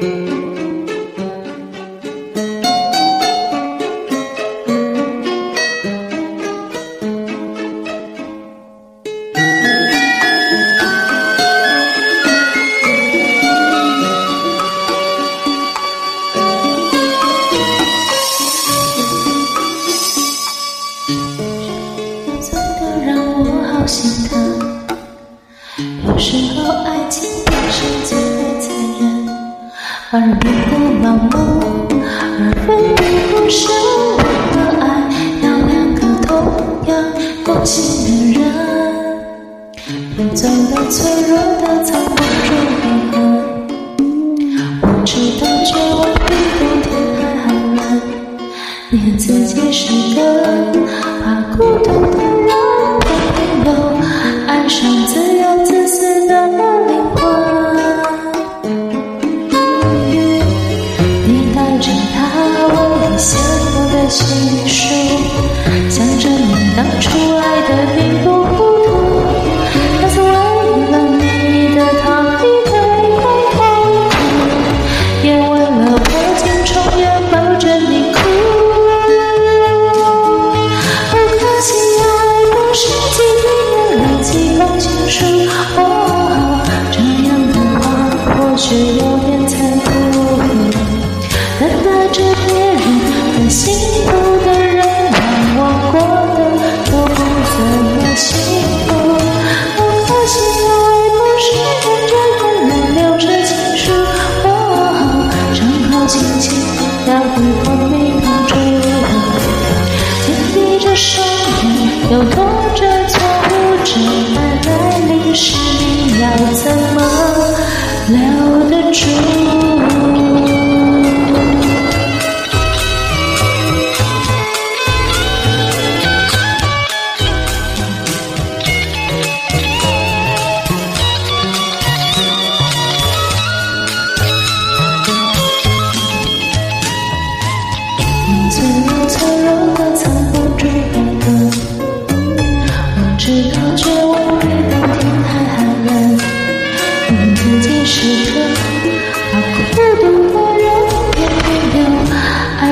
真的让我好心疼。有时候，爱情太直接。耳边的冷漠，人边的无我的爱，要两个同样用心的人，变走了脆弱的残破中遗痕。我知道绝望比冬天还寒冷，连自己是个怕孤独的人，都没有爱上自。结束，想着你当初爱得并不糊涂，他曾为了你的逃避被冷落，也为了我经常要抱着你哭。可惜爱不是简单的几本情书，哦这样的话或许有点残酷，但抱这别人。幸福的人让我过得都不怎么幸福。我可惜爱不是认着的，能留着情书。哦，正好心情要回风里面追我，紧闭着双眼，有多。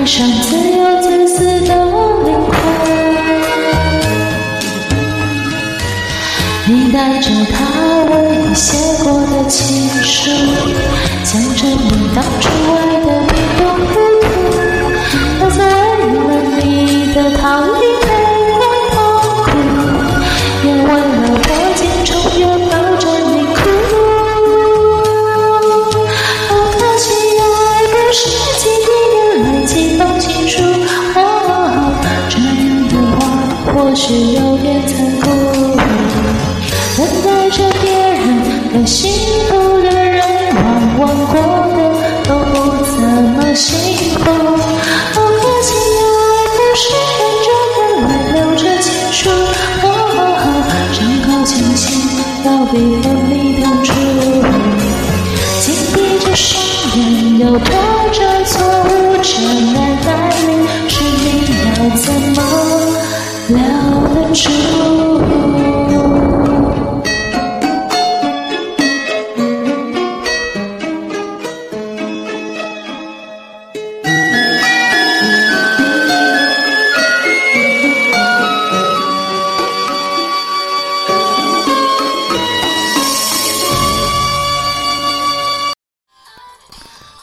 踏上自由自私的灵魂。你带着他唯一写过的情书，将证明当初爱的不懂。或许有点残酷等待着别人给幸福的人往往过的都不怎么幸福哦可惜爱的是忍着眼泪留着情书哦伤口清醒到底昏迷痛处，紧闭着双眼又拖着错误真爱了得住